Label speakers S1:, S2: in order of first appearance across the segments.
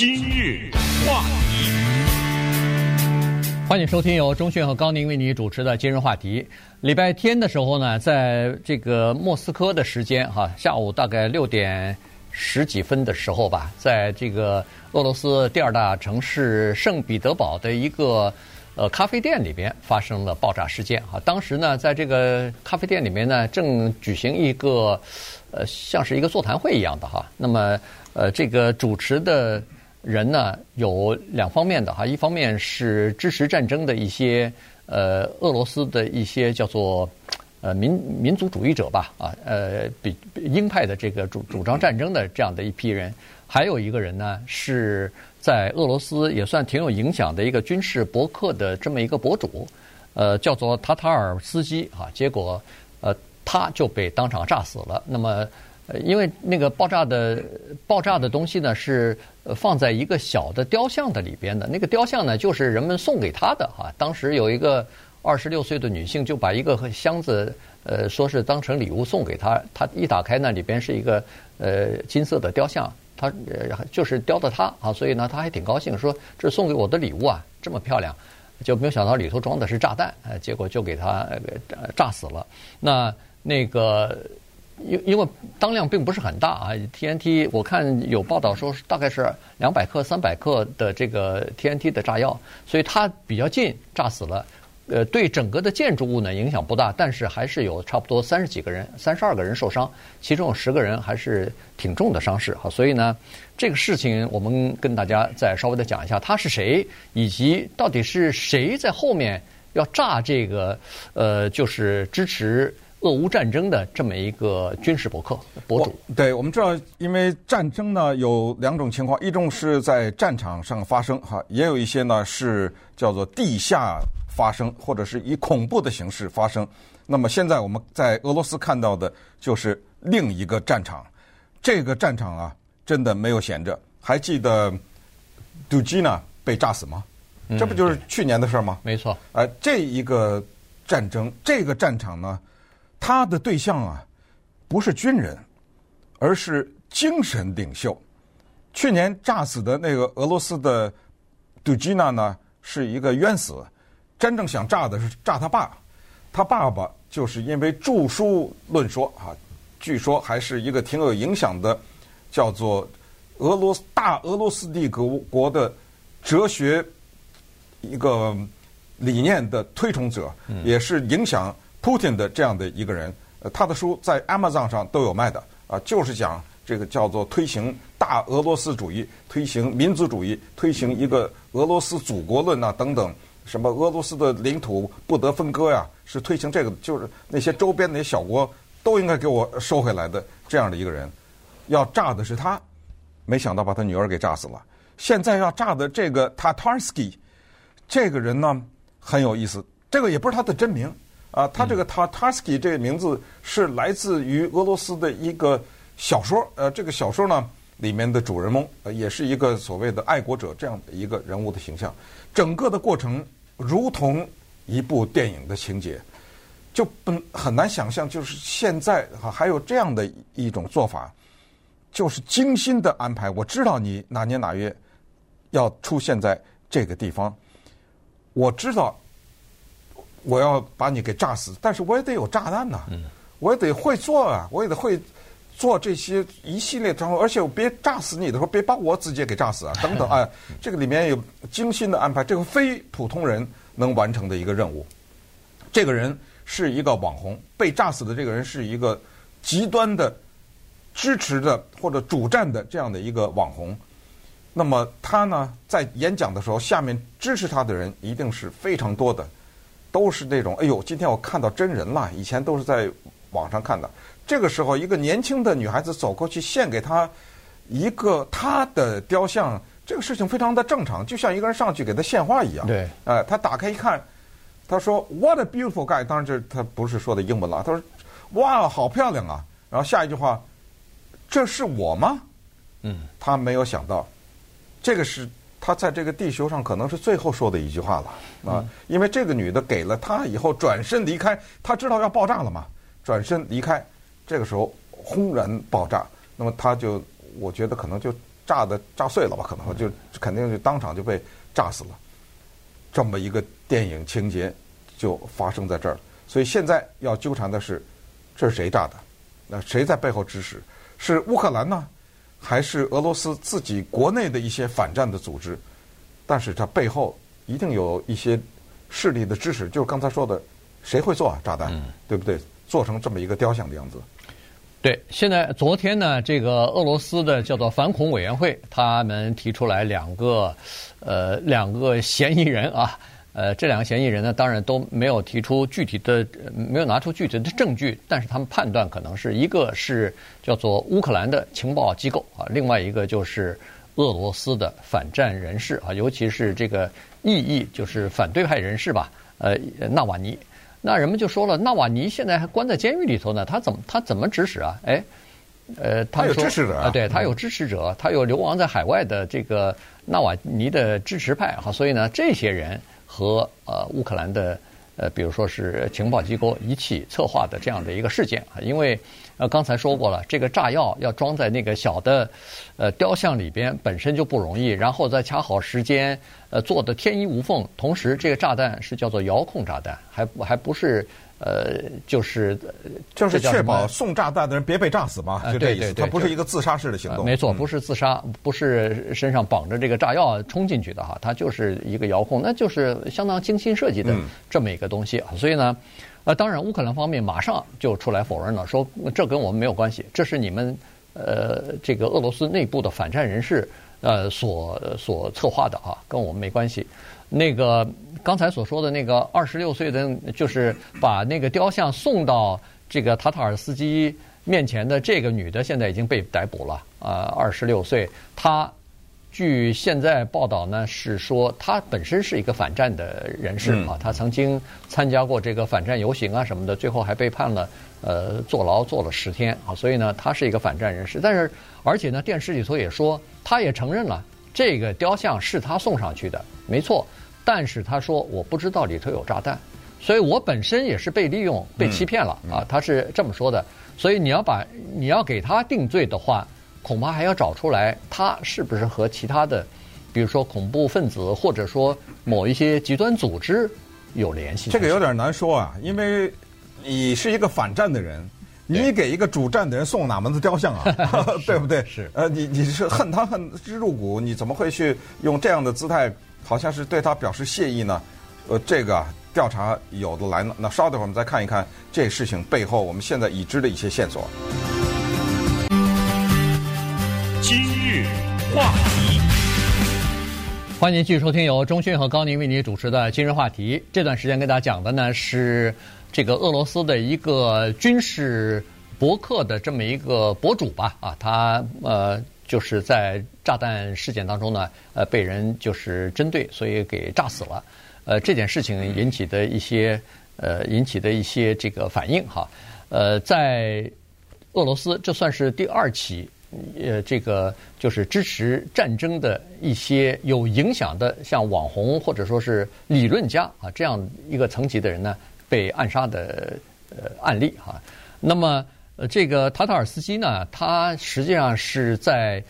S1: 今日话题，
S2: 欢迎收听由钟迅和高宁为你主持的今日话题。礼拜天的时候呢，在这个莫斯科的时间哈，下午大概六点十几分的时候吧，在这个俄罗斯第二大城市圣彼得堡的一个呃咖啡店里边发生了爆炸事件啊。当时呢，在这个咖啡店里面呢，正举行一个呃像是一个座谈会一样的哈。那么呃，这个主持的人呢，有两方面的哈，一方面是支持战争的一些呃俄罗斯的一些叫做呃民民族主义者吧啊，呃比鹰派的这个主主张战争的这样的一批人，还有一个人呢是在俄罗斯也算挺有影响的一个军事博客的这么一个博主，呃叫做塔塔尔斯基啊，结果呃他就被当场炸死了。那么。呃因为那个爆炸的爆炸的东西呢，是放在一个小的雕像的里边的。那个雕像呢，就是人们送给他的哈。当时有一个二十六岁的女性，就把一个箱子，呃，说是当成礼物送给他。他一打开呢，里边是一个呃金色的雕像，他呃就是雕的他啊，所以呢，他还挺高兴，说这送给我的礼物啊，这么漂亮，就没有想到里头装的是炸弹，呃，结果就给他呃炸死了。那那个。因因为当量并不是很大啊，TNT 我看有报道说大概是两百克、三百克的这个 TNT 的炸药，所以它比较近，炸死了。呃，对整个的建筑物呢影响不大，但是还是有差不多三十几个人、三十二个人受伤，其中有十个人还是挺重的伤势哈。所以呢，这个事情我们跟大家再稍微的讲一下，他是谁，以及到底是谁在后面要炸这个，呃，就是支持。俄乌战争的这么一个军事博客博主，
S3: 对，我们知道，因为战争呢有两种情况，一种是在战场上发生，哈，也有一些呢是叫做地下发生，或者是以恐怖的形式发生。那么现在我们在俄罗斯看到的就是另一个战场，这个战场啊真的没有闲着。还记得杜吉娜被炸死吗？这不就是去年的事儿吗？
S2: 没错。
S3: 呃，这一个战争，这个战场呢？他的对象啊，不是军人，而是精神领袖。去年炸死的那个俄罗斯的杜吉娜呢，是一个冤死。真正想炸的是炸他爸，他爸爸就是因为著书论说啊，据说还是一个挺有影响的，叫做俄罗斯大俄罗斯帝国国的哲学一个理念的推崇者，也是影响。Putin 的这样的一个人，他的书在 Amazon 上都有卖的啊，就是讲这个叫做推行大俄罗斯主义、推行民族主义、推行一个俄罗斯祖国论啊等等，什么俄罗斯的领土不得分割呀，是推行这个，就是那些周边那些小国都应该给我收回来的这样的一个人，要炸的是他，没想到把他女儿给炸死了。现在要炸的这个 Tatarsky，这个人呢很有意思，这个也不是他的真名。啊，他这个 Tatarsky 这个名字是来自于俄罗斯的一个小说，呃，这个小说呢里面的主人翁呃也是一个所谓的爱国者这样的一个人物的形象，整个的过程如同一部电影的情节，就不很难想象，就是现在哈还有这样的一种做法，就是精心的安排。我知道你哪年哪月要出现在这个地方，我知道。我要把你给炸死，但是我也得有炸弹呐，我也得会做啊，我也得会做这些一系列然后，而且我别炸死你的时候，别把我自己给炸死啊，等等啊，这个里面有精心的安排，这个非普通人能完成的一个任务。这个人是一个网红，被炸死的这个人是一个极端的支持的或者主战的这样的一个网红。那么他呢，在演讲的时候，下面支持他的人一定是非常多的。都是那种，哎呦，今天我看到真人了，以前都是在网上看的。这个时候，一个年轻的女孩子走过去献给他一个他的雕像，这个事情非常的正常，就像一个人上去给他献花一样。
S2: 对，
S3: 哎，他打开一看，他说：“What a beautiful guy！” 当然这他不是说的英文了，他说：“哇，好漂亮啊！”然后下一句话：“这是我吗？”嗯，他没有想到，这个是。他在这个地球上可能是最后说的一句话了啊，因为这个女的给了他以后转身离开，他知道要爆炸了嘛，转身离开，这个时候轰然爆炸，那么他就我觉得可能就炸的炸碎了吧？可能就肯定就当场就被炸死了。这么一个电影情节就发生在这儿，所以现在要纠缠的是，这是谁炸的？那谁在背后指使？是乌克兰呢，还是俄罗斯自己国内的一些反战的组织？但是它背后一定有一些势力的支持。就是刚才说的，谁会做啊？炸弹，嗯、对不对？做成这么一个雕像的样子。
S2: 对，现在昨天呢，这个俄罗斯的叫做反恐委员会，他们提出来两个，呃，两个嫌疑人啊，呃，这两个嫌疑人呢，当然都没有提出具体的，没有拿出具体的证据，但是他们判断可能是一个是叫做乌克兰的情报机构啊，另外一个就是俄罗斯的反战人士啊，尤其是这个异议就是反对派人士吧，呃，纳瓦尼。那人们就说了，纳瓦尼现在还关在监狱里头呢，他怎么他怎么指使啊？哎，呃，他
S3: 有支持者
S2: 啊，对他有支持者，他有流亡在海外的这个纳瓦尼的支持派哈，所以呢，这些人和呃乌克兰的呃，比如说是情报机构一起策划的这样的一个事件啊，因为。呃，刚才说过了，这个炸药要装在那个小的，呃，雕像里边本身就不容易，然后再掐好时间，呃，做的天衣无缝。同时，这个炸弹是叫做遥控炸弹，还还不是，呃，就是
S3: 就是确保送炸弹的人别被炸死嘛，就这意思。
S2: 对对对，
S3: 它不是一个自杀式的行动。
S2: 没错，不是自杀，不是身上绑着这个炸药冲进去的哈，它就是一个遥控，那就是相当精心设计的这么一个东西。所以呢。呃，当然，乌克兰方面马上就出来否认了，说这跟我们没有关系，这是你们呃这个俄罗斯内部的反战人士呃所所策划的啊，跟我们没关系。那个刚才所说的那个二十六岁的，就是把那个雕像送到这个塔塔尔斯基面前的这个女的，现在已经被逮捕了呃，二十六岁，她。据现在报道呢，是说他本身是一个反战的人士啊，他曾经参加过这个反战游行啊什么的，最后还被判了呃坐牢坐了十天啊，所以呢，他是一个反战人士。但是而且呢，电视里头也说，他也承认了这个雕像是他送上去的，没错。但是他说我不知道里头有炸弹，所以我本身也是被利用、被欺骗了啊，他是这么说的。所以你要把你要给他定罪的话。恐怕还要找出来，他是不是和其他的，比如说恐怖分子，或者说某一些极端组织有联系？
S3: 这个有点难说啊，因为你是一个反战的人，你给一个主战的人送哪门子雕像啊？对不对？
S2: 是。
S3: 呃，你你是恨他恨之入骨，你怎么会去用这样的姿态，好像是对他表示谢意呢？呃，这个调查有的来呢。那稍等会儿我们再看一看这事情背后我们现在已知的一些线索。
S1: 今日
S2: 话题，欢迎继续收听由中讯和高宁为您主持的今日话题。这段时间跟大家讲的呢是这个俄罗斯的一个军事博客的这么一个博主吧啊，他呃就是在炸弹事件当中呢呃被人就是针对，所以给炸死了。呃，这件事情引起的一些呃引起的一些这个反应哈，呃，在俄罗斯这算是第二起。呃，这个就是支持战争的一些有影响的，像网红或者说是理论家啊，这样一个层级的人呢，被暗杀的呃案例哈。那么，呃，这个塔塔尔斯基呢，他实际上是在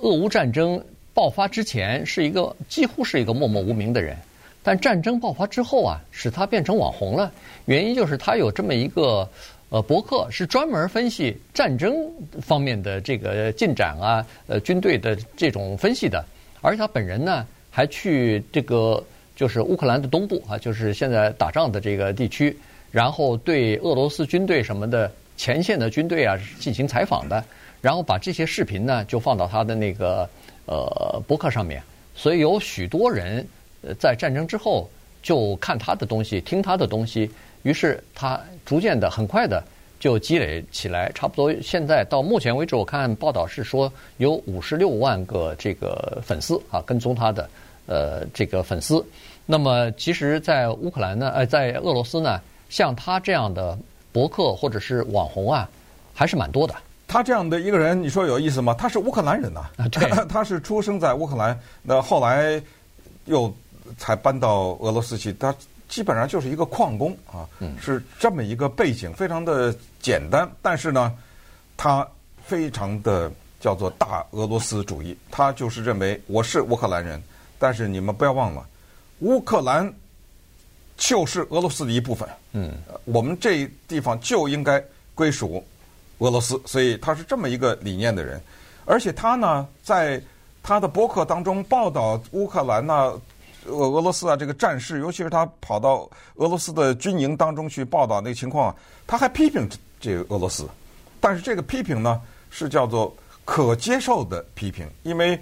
S2: 俄乌战争爆发之前是一个几乎是一个默默无名的人，但战争爆发之后啊，使他变成网红了。原因就是他有这么一个。呃，博客是专门分析战争方面的这个进展啊，呃，军队的这种分析的。而且他本人呢，还去这个就是乌克兰的东部啊，就是现在打仗的这个地区，然后对俄罗斯军队什么的前线的军队啊进行采访的，然后把这些视频呢就放到他的那个呃博客上面。所以有许多人呃在战争之后就看他的东西，听他的东西。于是他逐渐的、很快的就积累起来，差不多现在到目前为止，我看报道是说有五十六万个这个粉丝啊，跟踪他的呃这个粉丝。那么其实，在乌克兰呢，呃，在俄罗斯呢，像他这样的博客或者是网红啊，还是蛮多的。
S3: 他这样的一个人，你说有意思吗？他是乌克兰人呐，
S2: 啊，对，
S3: 他是出生在乌克兰，那后来又才搬到俄罗斯去，他。基本上就是一个矿工啊，是这么一个背景，非常的简单，但是呢，他非常的叫做大俄罗斯主义。他就是认为我是乌克兰人，但是你们不要忘了，乌克兰就是俄罗斯的一部分。嗯，我们这地方就应该归属俄罗斯，所以他是这么一个理念的人。而且他呢，在他的博客当中报道乌克兰呢。俄俄罗斯啊，这个战事，尤其是他跑到俄罗斯的军营当中去报道那个情况，他还批评这个俄罗斯，但是这个批评呢是叫做可接受的批评，因为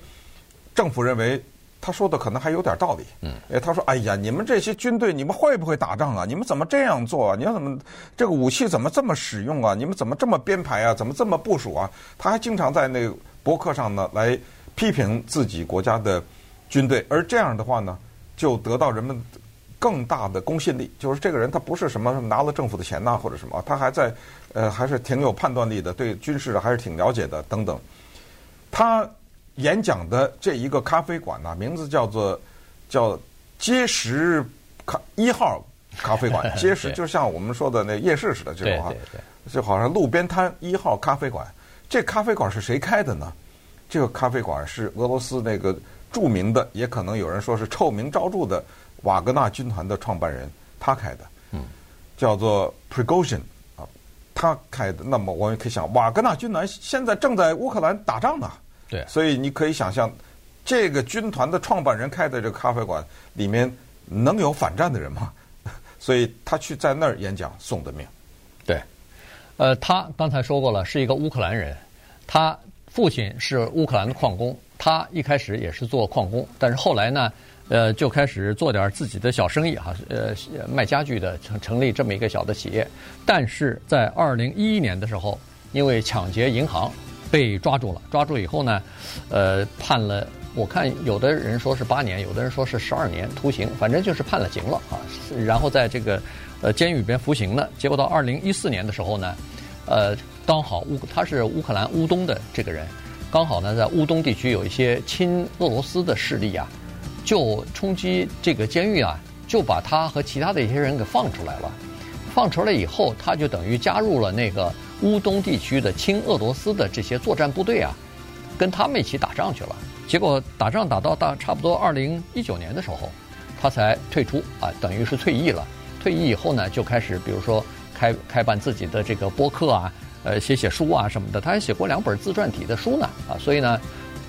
S3: 政府认为他说的可能还有点道理。嗯，哎，他说：“哎呀，你们这些军队，你们会不会打仗啊？你们怎么这样做啊？你们怎么这个武器怎么这么使用啊？你们怎么这么编排啊？怎么这么部署啊？”他还经常在那个博客上呢来批评自己国家的军队，而这样的话呢。就得到人们更大的公信力，就是这个人他不是什么拿了政府的钱呐、啊，或者什么，他还在呃还是挺有判断力的，对军事还是挺了解的等等。他演讲的这一个咖啡馆呢、啊，名字叫做叫街食咖一号咖啡馆，街食就像我们说的那夜市似的这种啊，就好像路边摊一号咖啡馆。这咖啡馆是谁开的呢？这个咖啡馆是俄罗斯那个。著名的，也可能有人说是臭名昭著的瓦格纳军团的创办人，他开的，嗯，叫做 Prigozhin 啊，他开的。那么我们可以想，瓦格纳军团现在正在乌克兰打仗呢，
S2: 对，
S3: 所以你可以想象，这个军团的创办人开的这个咖啡馆里面能有反战的人吗？所以他去在那儿演讲，送的命。
S2: 对，呃，他刚才说过了，是一个乌克兰人，他父亲是乌克兰的矿工。他一开始也是做矿工，但是后来呢，呃，就开始做点自己的小生意哈，呃，卖家具的，成成立这么一个小的企业。但是在二零一一年的时候，因为抢劫银行被抓住了，抓住以后呢，呃，判了，我看有的人说是八年，有的人说是十二年徒刑，反正就是判了刑了啊。然后在这个呃监狱里边服刑呢，结果到二零一四年的时候呢，呃，刚好乌他是乌克兰乌东的这个人。刚好呢，在乌东地区有一些亲俄罗斯的势力啊，就冲击这个监狱啊，就把他和其他的一些人给放出来了。放出来以后，他就等于加入了那个乌东地区的亲俄罗斯的这些作战部队啊，跟他们一起打仗去了。结果打仗打到大差不多二零一九年的时候，他才退出啊，等于是退役了。退役以后呢，就开始比如说开开办自己的这个播客啊。呃，写写书啊什么的，他还写过两本自传体的书呢，啊，所以呢，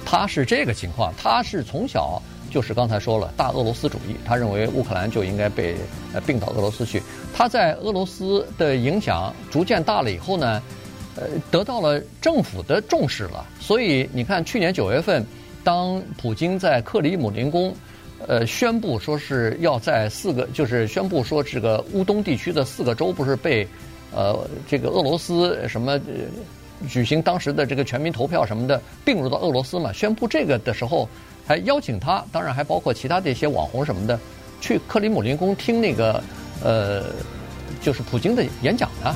S2: 他是这个情况，他是从小就是刚才说了大俄罗斯主义，他认为乌克兰就应该被呃并到俄罗斯去。他在俄罗斯的影响逐渐大了以后呢，呃，得到了政府的重视了。所以你看，去年九月份，当普京在克里姆林宫，呃，宣布说是要在四个，就是宣布说这个乌东地区的四个州不是被。呃，这个俄罗斯什么举行当时的这个全民投票什么的，并入到俄罗斯嘛？宣布这个的时候，还邀请他，当然还包括其他的一些网红什么的，去克里姆林宫听那个呃，就是普京的演讲呢。